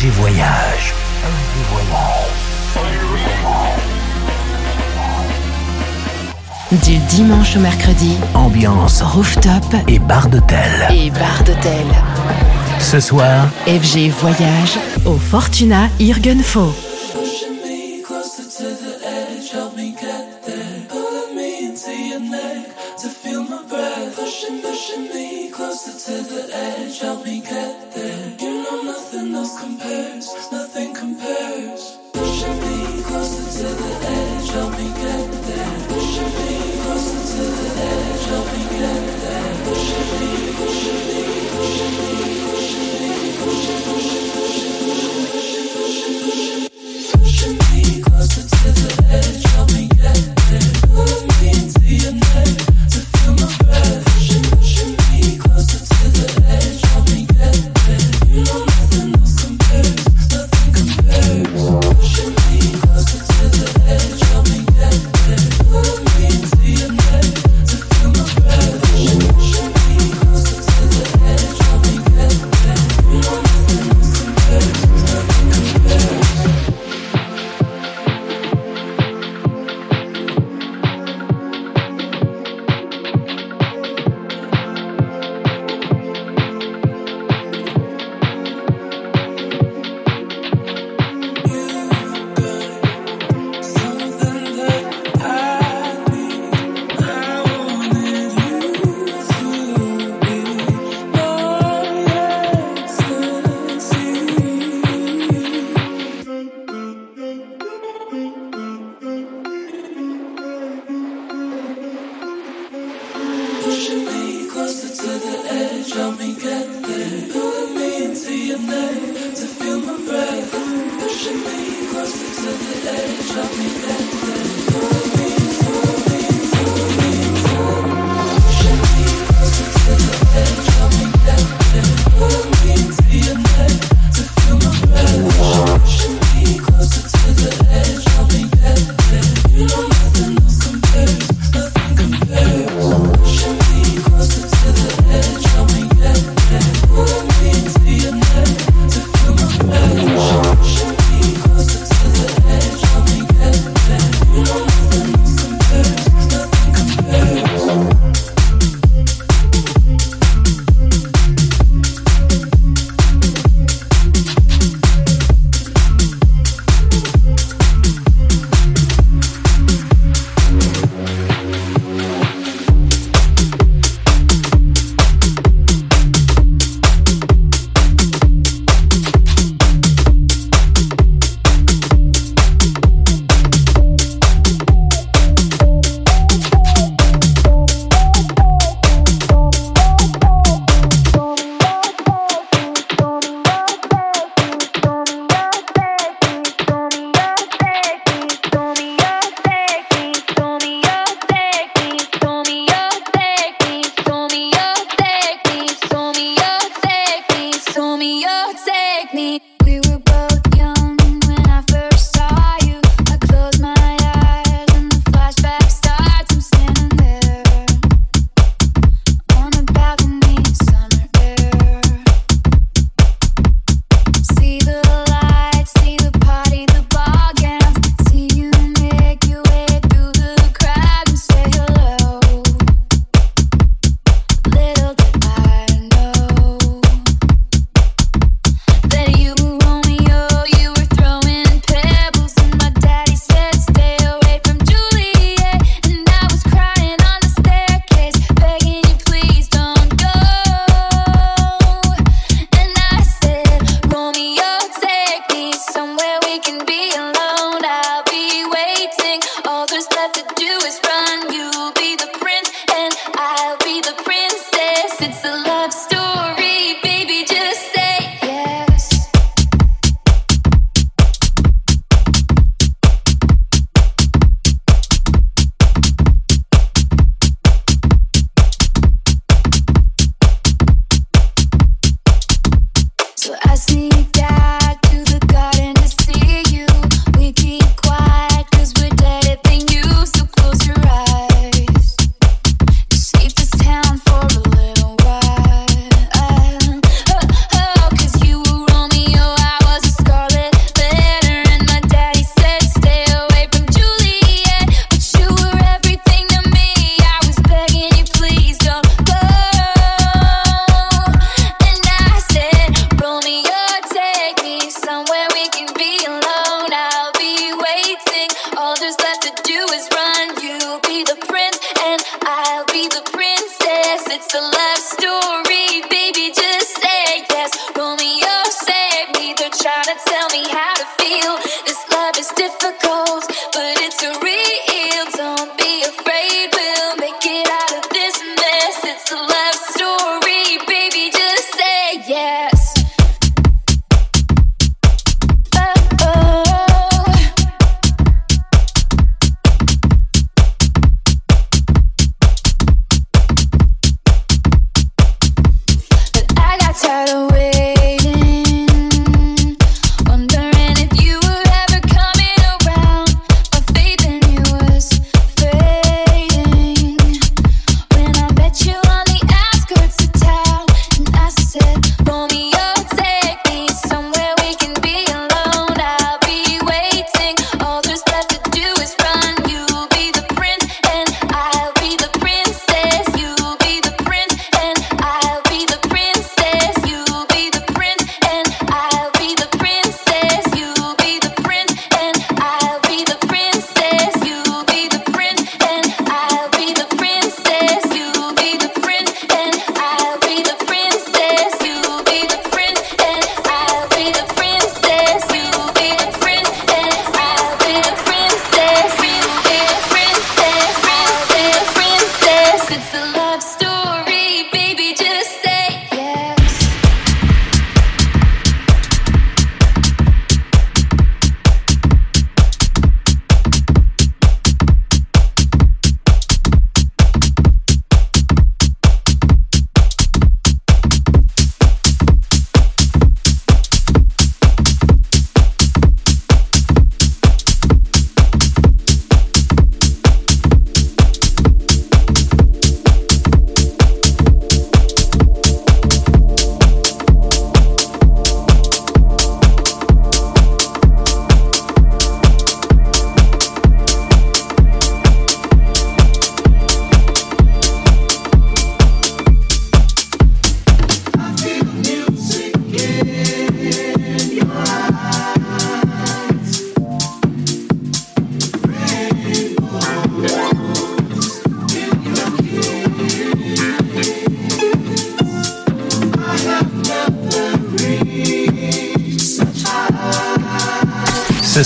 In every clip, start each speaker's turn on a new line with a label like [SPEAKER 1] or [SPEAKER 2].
[SPEAKER 1] FG Voyage.
[SPEAKER 2] Du dimanche au mercredi,
[SPEAKER 1] ambiance
[SPEAKER 2] rooftop
[SPEAKER 1] et bar d'hôtel.
[SPEAKER 2] Et bar d'hôtel.
[SPEAKER 1] Ce soir,
[SPEAKER 2] FG Voyage au Fortuna Irgenfo.
[SPEAKER 3] to the edge, help me get there. Pulling me into your neck to feel my breath. Pushing me closer to the edge, help me get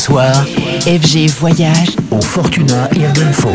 [SPEAKER 3] soir, FG Voyage au Fortuna Irgenfo.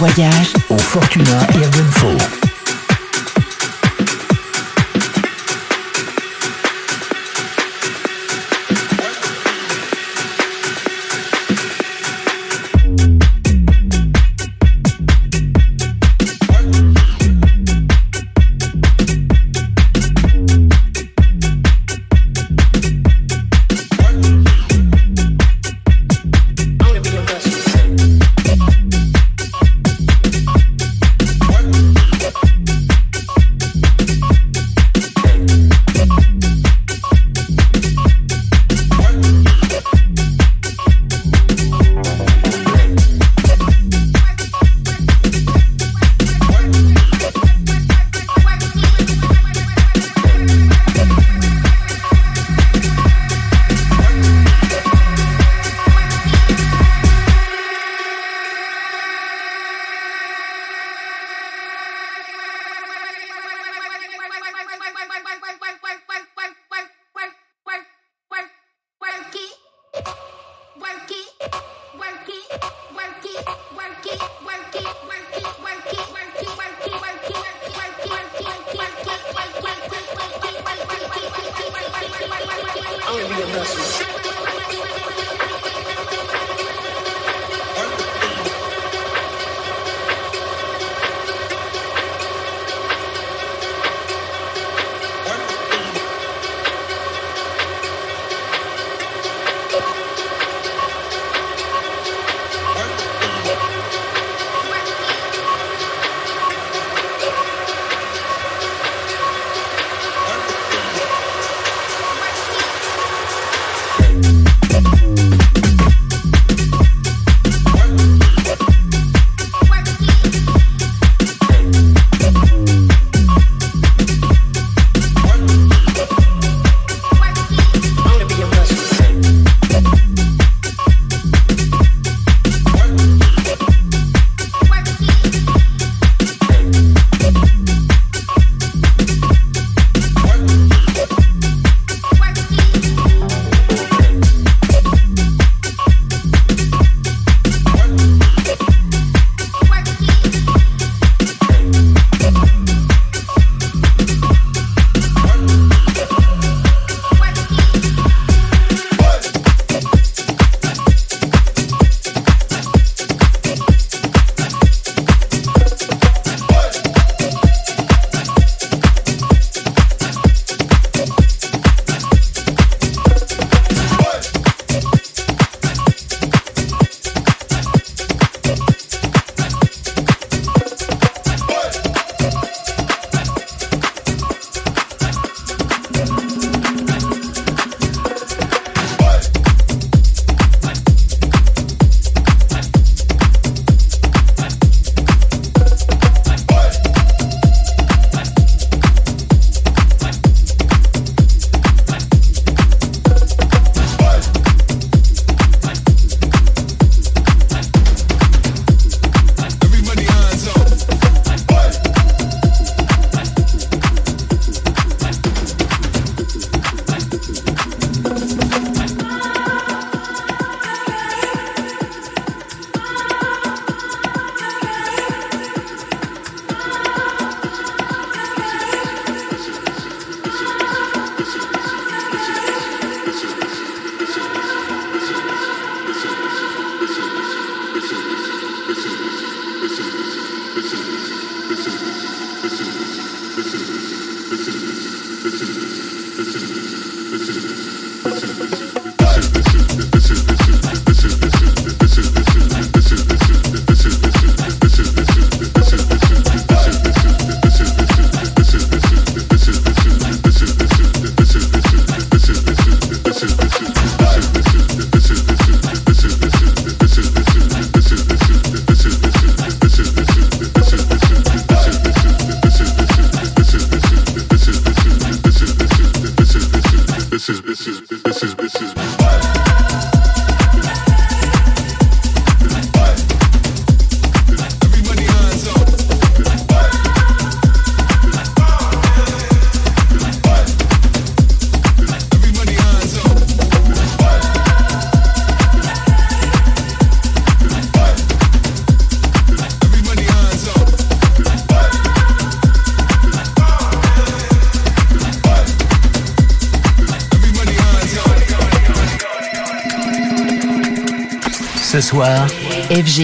[SPEAKER 3] Voyage au Fortuna Ergonfo.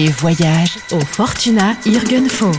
[SPEAKER 3] Voyage au Fortuna Irgenfo.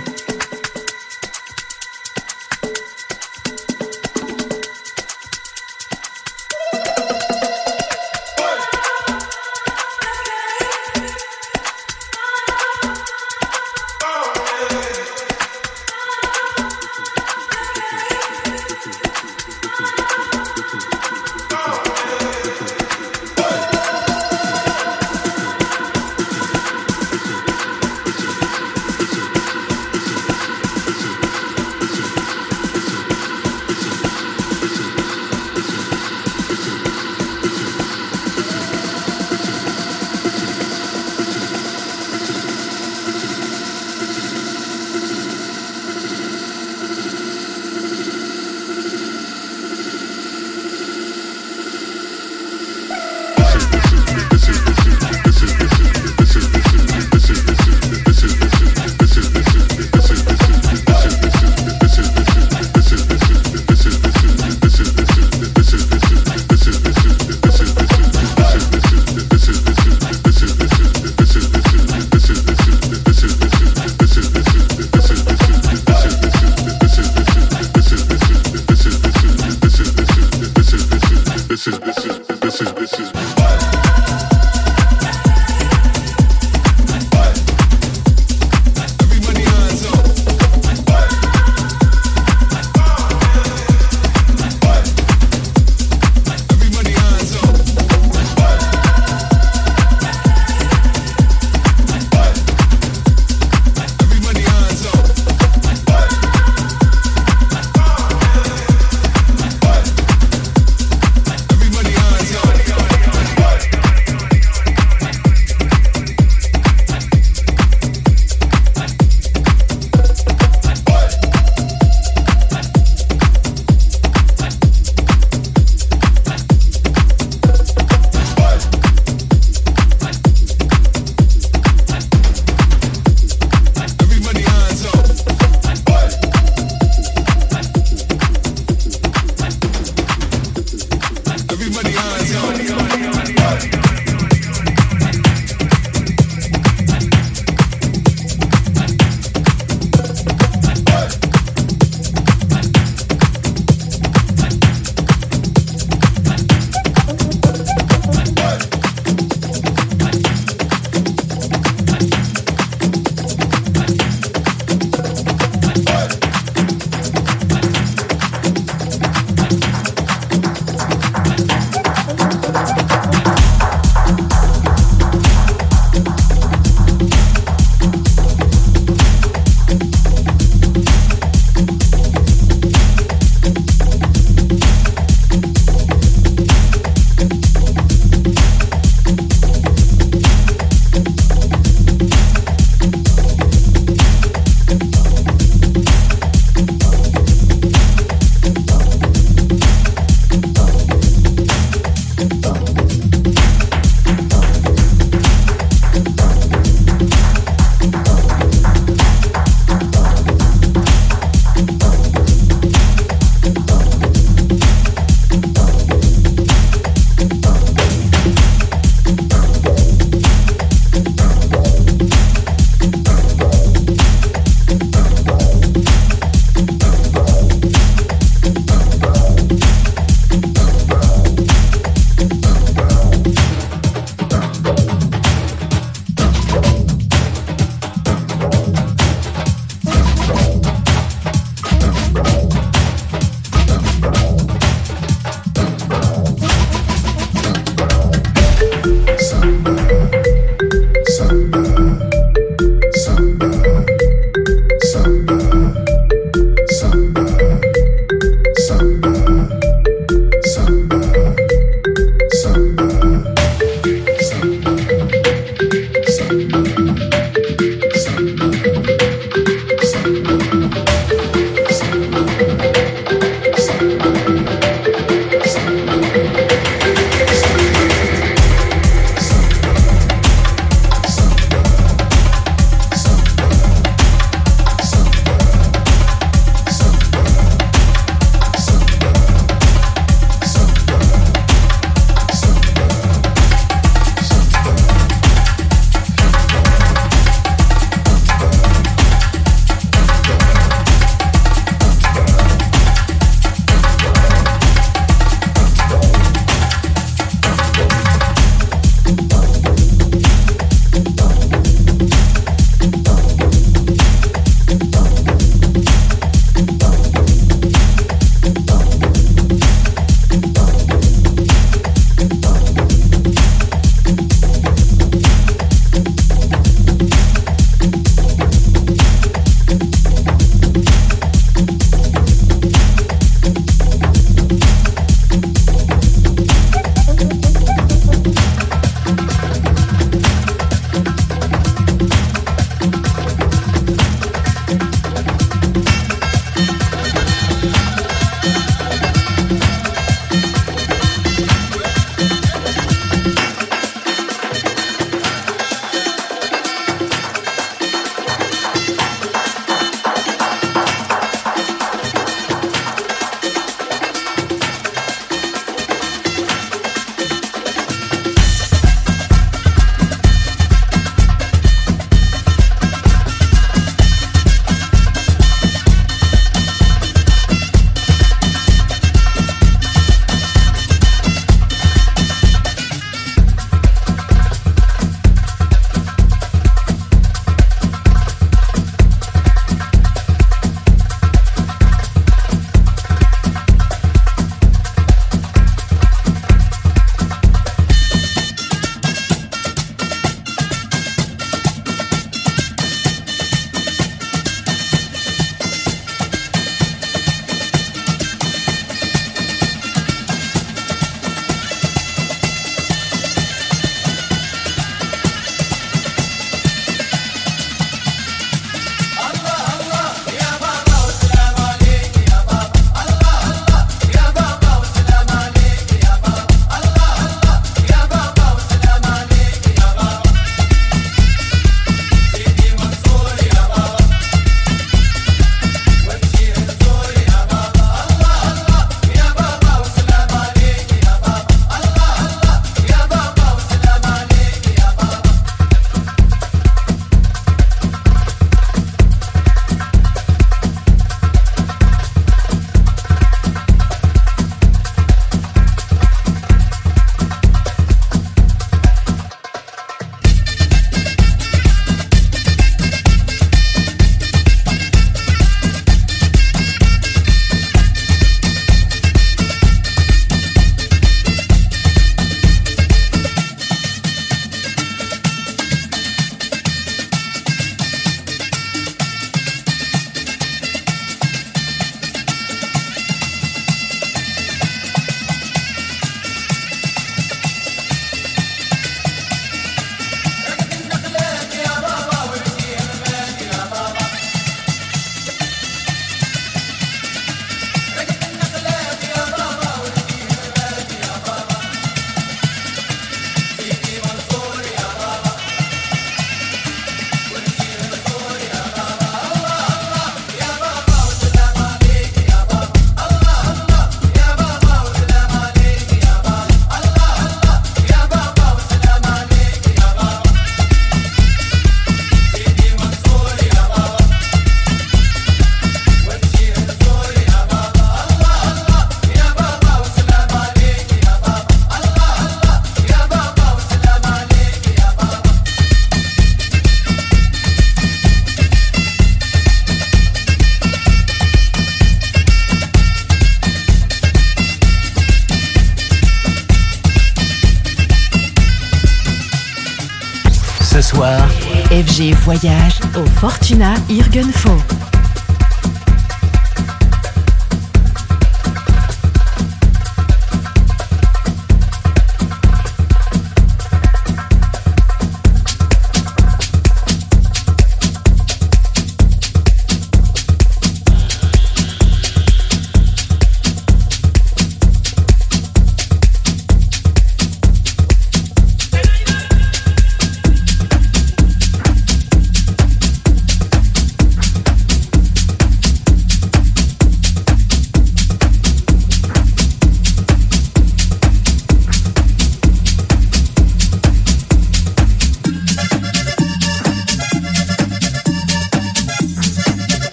[SPEAKER 3] voyage au Fortuna Irgenfo.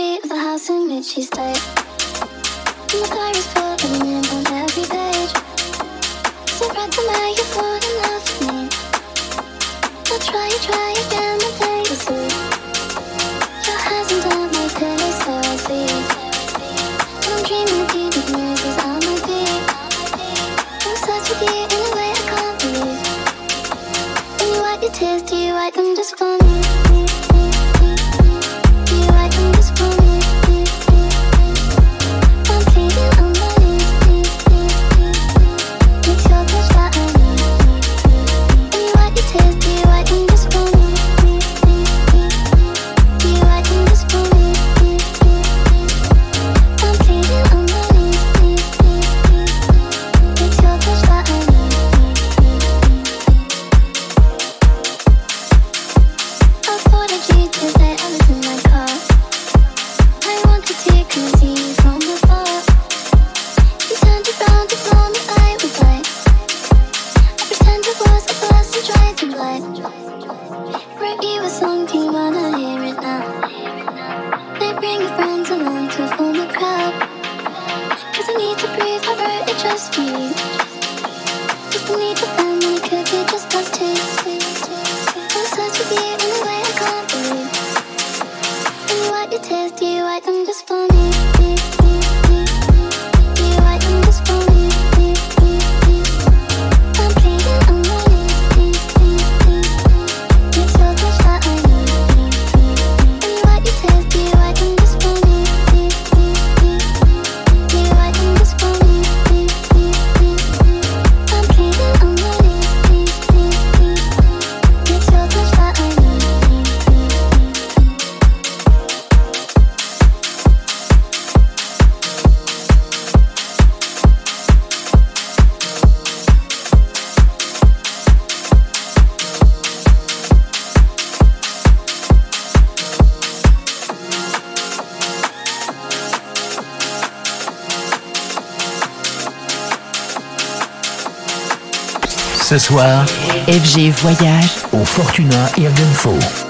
[SPEAKER 3] history of the
[SPEAKER 4] house in which she stayed. And the diary's full of an end on every page. So write them how you fall in love with me. I'll try, try again.
[SPEAKER 1] Soir,
[SPEAKER 2] FG Voyage
[SPEAKER 1] au Fortuna Irgenfo.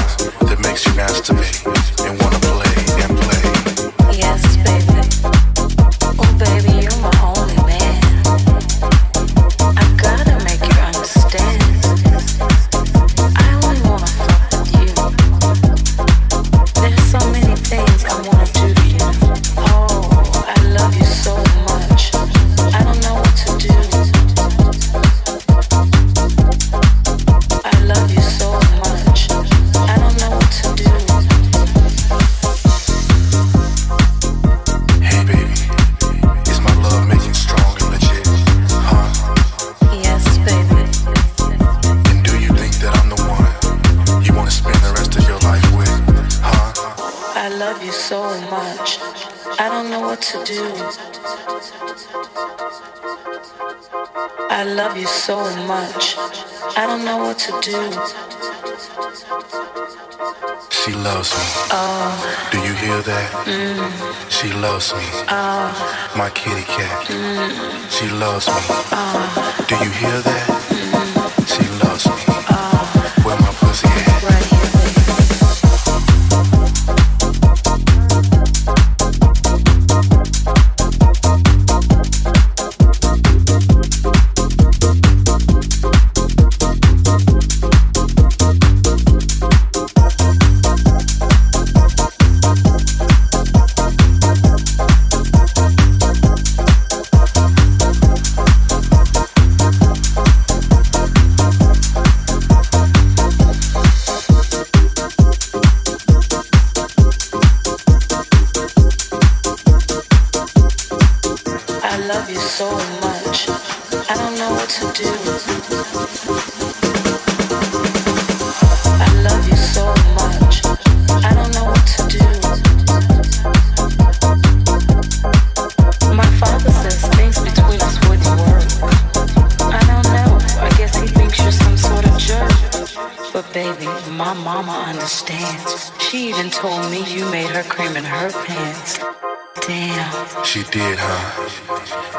[SPEAKER 5] feel that mm. she loves me. Uh. My kitty cat, mm. she loves me. Uh. Do
[SPEAKER 6] you hear that?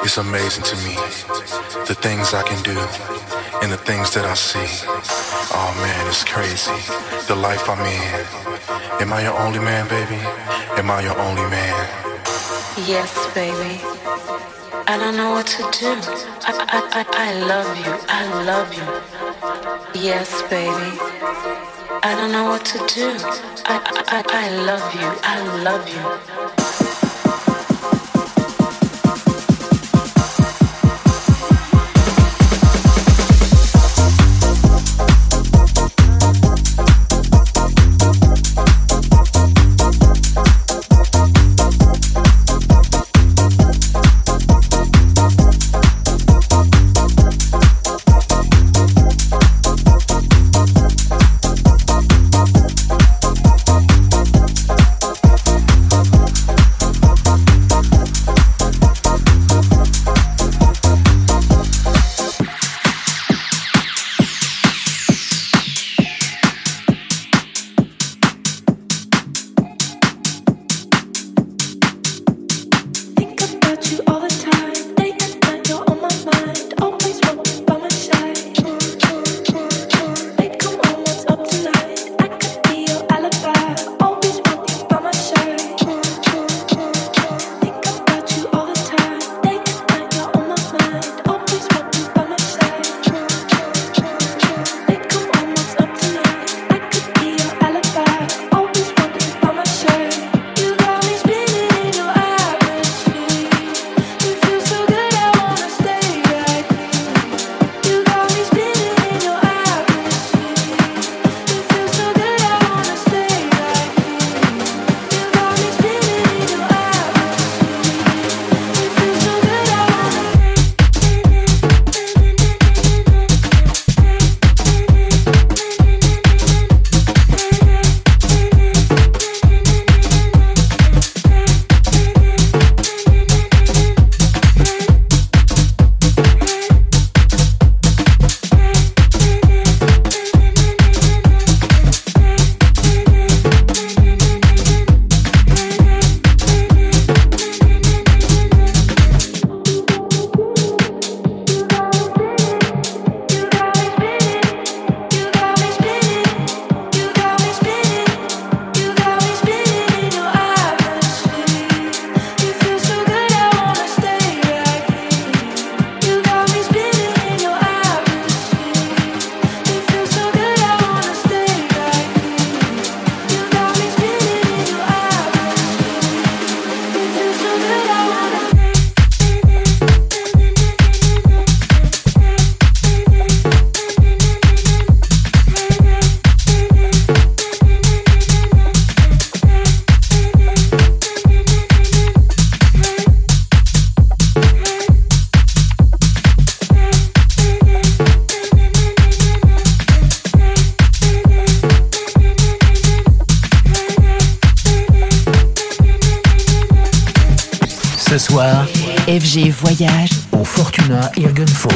[SPEAKER 6] It's amazing to me. The things I can do and the things that I see. Oh man, it's crazy. The life I'm in. Am I your only man, baby? Am I your only man?
[SPEAKER 5] Yes, baby. I don't know what to do. I, I, I, I love you. I love you. Yes, baby. I don't know what to do. I, I, I love you. I love you.
[SPEAKER 2] FG Voyage
[SPEAKER 1] au Fortuna Irgunfo.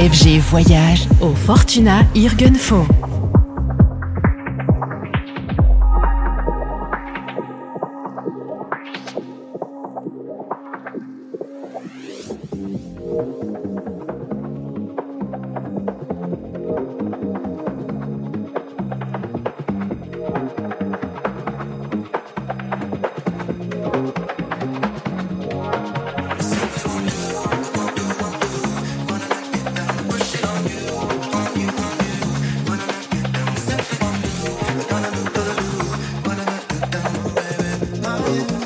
[SPEAKER 7] FG Voyage
[SPEAKER 1] au Fortuna Irgenfo. Música